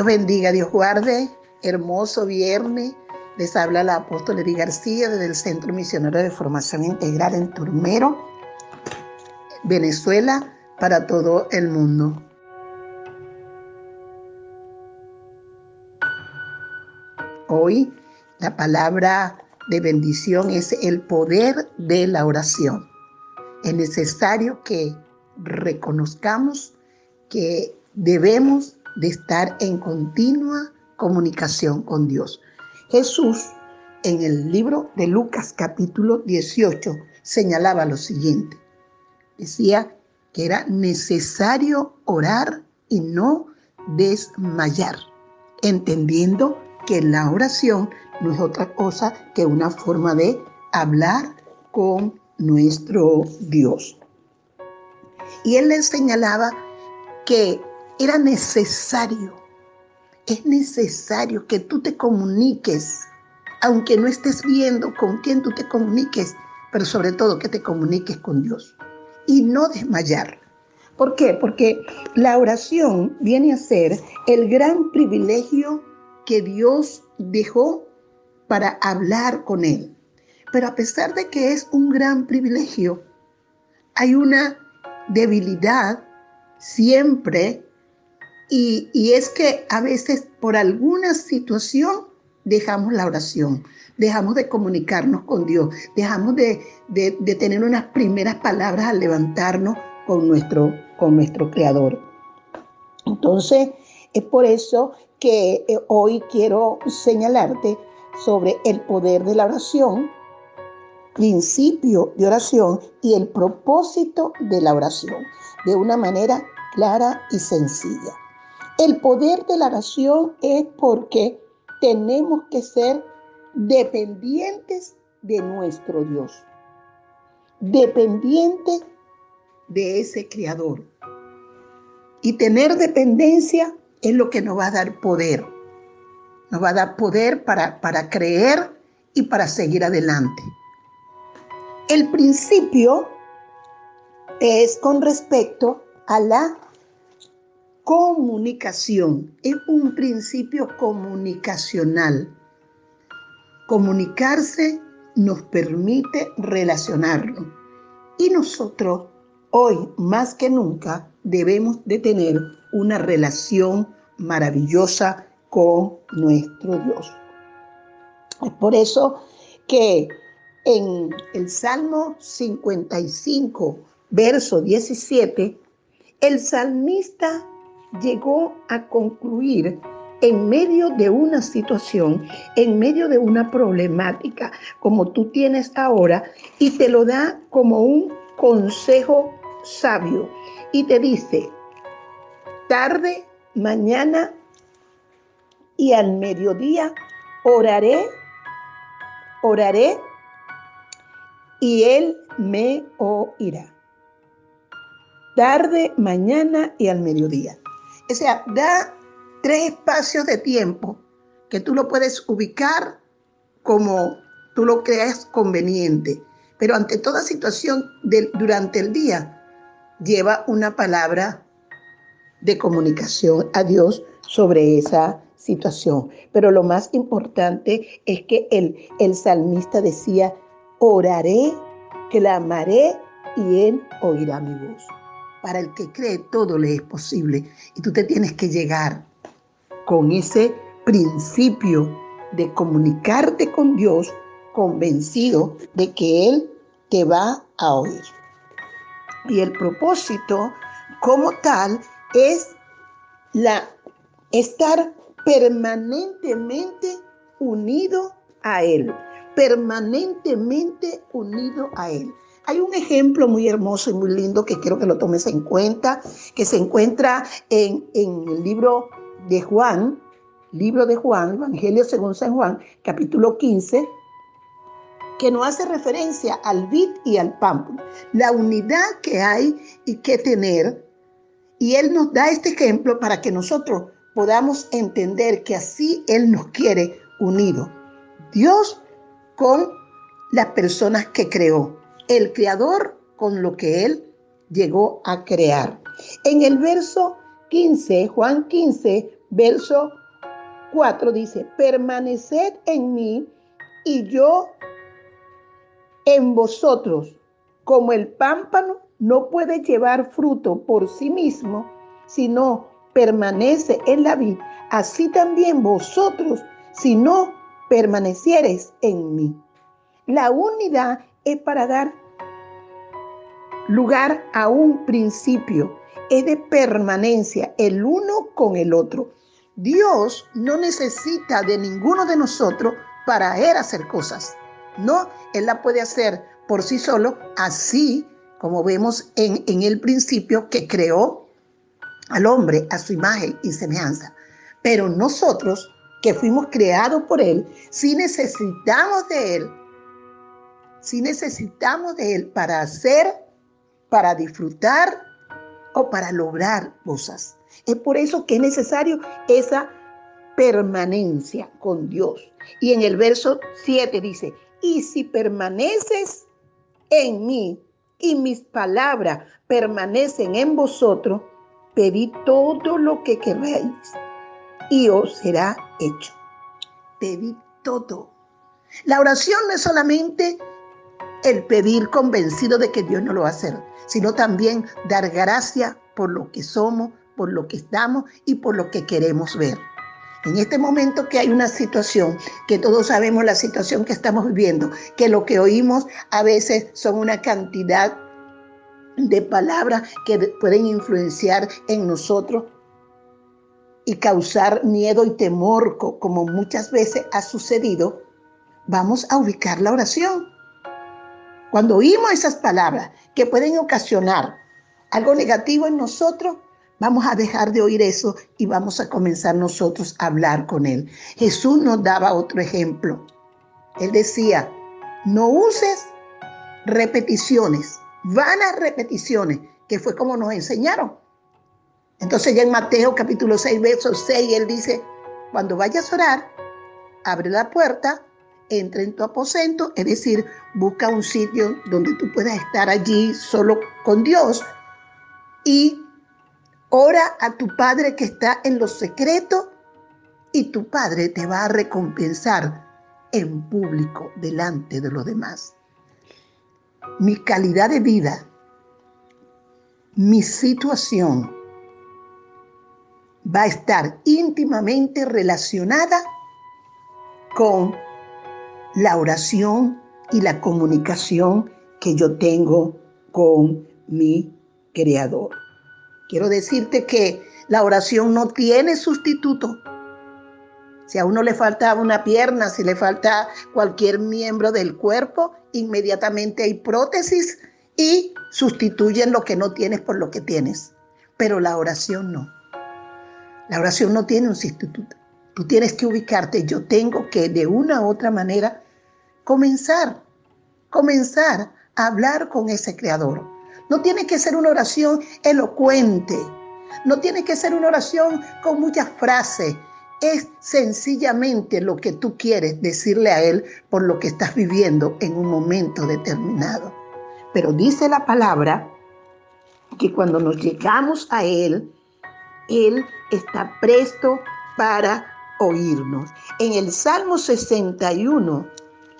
Dios bendiga, Dios guarde. Hermoso viernes. Les habla la apóstol Edith García desde el Centro Misionero de Formación Integral en Turmero, Venezuela, para todo el mundo. Hoy la palabra de bendición es el poder de la oración. Es necesario que reconozcamos que debemos de estar en continua comunicación con Dios. Jesús en el libro de Lucas capítulo 18 señalaba lo siguiente. Decía que era necesario orar y no desmayar, entendiendo que la oración no es otra cosa que una forma de hablar con nuestro Dios. Y él le señalaba que era necesario, es necesario que tú te comuniques, aunque no estés viendo con quién tú te comuniques, pero sobre todo que te comuniques con Dios y no desmayar. ¿Por qué? Porque la oración viene a ser el gran privilegio que Dios dejó para hablar con Él. Pero a pesar de que es un gran privilegio, hay una debilidad siempre y, es que a veces por alguna situación dejamos la oración, dejamos de comunicarnos con Dios, dejamos de, tener unas primeras palabras al levantarnos con nuestro, con nuestro Creador. Entonces, es por eso que eh, hoy quiero señalarte sobre el poder de la oración, principio de oración y el propósito de la oración, de una manera clara y sencilla. El poder de la oración es porque tenemos que ser dependientes de nuestro Dios, dependientes de ese Creador. Y tener dependencia es lo que nos va a dar poder. Nos va a dar poder para, para creer y para seguir adelante. El principio es con respecto a la comunicación, es un principio comunicacional. Comunicarse nos permite relacionarnos y nosotros hoy más que nunca debemos de tener una relación maravillosa con nuestro Dios. Es por eso que en el Salmo 55, verso 17, el salmista llegó a concluir en medio de una situación, en medio de una problemática como tú tienes ahora, y te lo da como un consejo sabio. Y te dice, tarde, mañana y al mediodía oraré, oraré, y Él me oirá. Tarde, mañana y al mediodía. O sea, da tres espacios de tiempo que tú lo puedes ubicar como tú lo creas conveniente. Pero ante toda situación durante el día, lleva una palabra de comunicación a Dios sobre esa situación. Pero lo más importante es que el, el salmista decía, oraré, clamaré y él oirá mi voz. Para el que cree todo le es posible. Y tú te tienes que llegar con ese principio de comunicarte con Dios convencido de que Él te va a oír. Y el propósito como tal es la estar permanentemente unido a Él, permanentemente unido a Él. Hay un ejemplo muy hermoso y muy lindo que quiero que lo tomes en cuenta, que se encuentra en, en el libro de Juan, libro de Juan, Evangelio según San Juan, capítulo 15, que no hace referencia al vid y al pámpano, la unidad que hay y que tener. Y Él nos da este ejemplo para que nosotros podamos entender que así Él nos quiere unidos. Dios con las personas que creó, el creador con lo que Él llegó a crear. En el verso 15, Juan 15, verso 4 dice, permaneced en mí y yo en vosotros, como el pámpano no puede llevar fruto por sí mismo, sino permanece en la vid, así también vosotros, si no permaneciereis en mí. La unidad es para dar lugar a un principio, es de permanencia, el uno con el otro. Dios no necesita de ninguno de nosotros para Él hacer cosas. No, Él la puede hacer por sí solo, así como vemos en, en el principio que creó al hombre a su imagen y semejanza. Pero nosotros, que fuimos creados por Él, si necesitamos de Él, si necesitamos de Él para hacer, para disfrutar o para lograr cosas. Es por eso que es necesario esa permanencia con Dios. Y en el verso 7 dice, y si permaneces en mí y mis palabras permanecen en vosotros, pedid todo lo que queráis y os será hecho. Pedid todo. La oración no es solamente el pedir convencido de que Dios no lo va a hacer, sino también dar gracia por lo que somos, por lo que estamos y por lo que queremos ver. En este momento que hay una situación, que todos sabemos la situación que estamos viviendo, que lo que oímos a veces son una cantidad de palabras que pueden influenciar en nosotros y causar miedo y temor, como muchas veces ha sucedido, vamos a ubicar la oración. Cuando oímos esas palabras que pueden ocasionar algo negativo en nosotros, vamos a dejar de oír eso y vamos a comenzar nosotros a hablar con Él. Jesús nos daba otro ejemplo. Él decía, no uses repeticiones, vanas repeticiones, que fue como nos enseñaron. Entonces ya en Mateo capítulo 6, verso 6, Él dice, cuando vayas a orar, abre la puerta, entra en tu aposento, es decir, busca un sitio donde tú puedas estar allí solo con Dios y ora a tu Padre que está en lo secreto y tu Padre te va a recompensar en público delante de los demás. Mi calidad de vida, mi situación va a estar íntimamente relacionada con la oración y la comunicación que yo tengo con mi Creador. Quiero decirte que la oración no tiene sustituto. Si a uno le falta una pierna, si le falta cualquier miembro del cuerpo, inmediatamente hay prótesis y sustituyen lo que no tienes por lo que tienes. Pero la oración no. La oración no tiene un sustituto. Tú tienes que ubicarte. Yo tengo que de una u otra manera comenzar, comenzar a hablar con ese creador. No tiene que ser una oración elocuente. No tiene que ser una oración con muchas frases. Es sencillamente lo que tú quieres decirle a Él por lo que estás viviendo en un momento determinado. Pero dice la palabra que cuando nos llegamos a Él, Él está presto para oírnos. En el Salmo 61,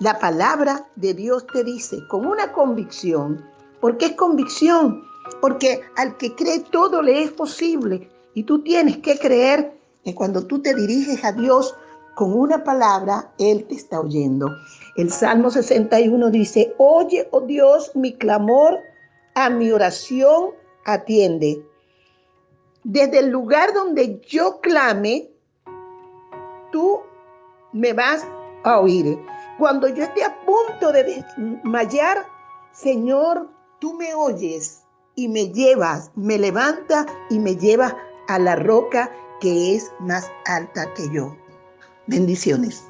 la palabra de Dios te dice con una convicción, ¿Por qué es convicción? Porque al que cree todo le es posible. Y tú tienes que creer que cuando tú te diriges a Dios con una palabra, Él te está oyendo. El Salmo 61 dice, oye, oh Dios, mi clamor, a mi oración atiende. Desde el lugar donde yo clame, tú me vas a oír. Cuando yo esté a punto de desmayar, Señor, tú me oyes y me llevas, me levanta y me lleva a la roca que es más alta que yo. Bendiciones.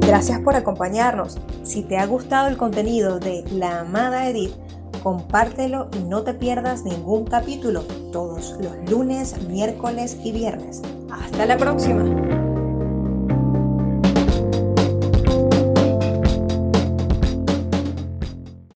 Gracias por acompañarnos. Si te ha gustado el contenido de La Amada Edith, compártelo y no te pierdas ningún capítulo todos los lunes, miércoles y viernes. Hasta la próxima.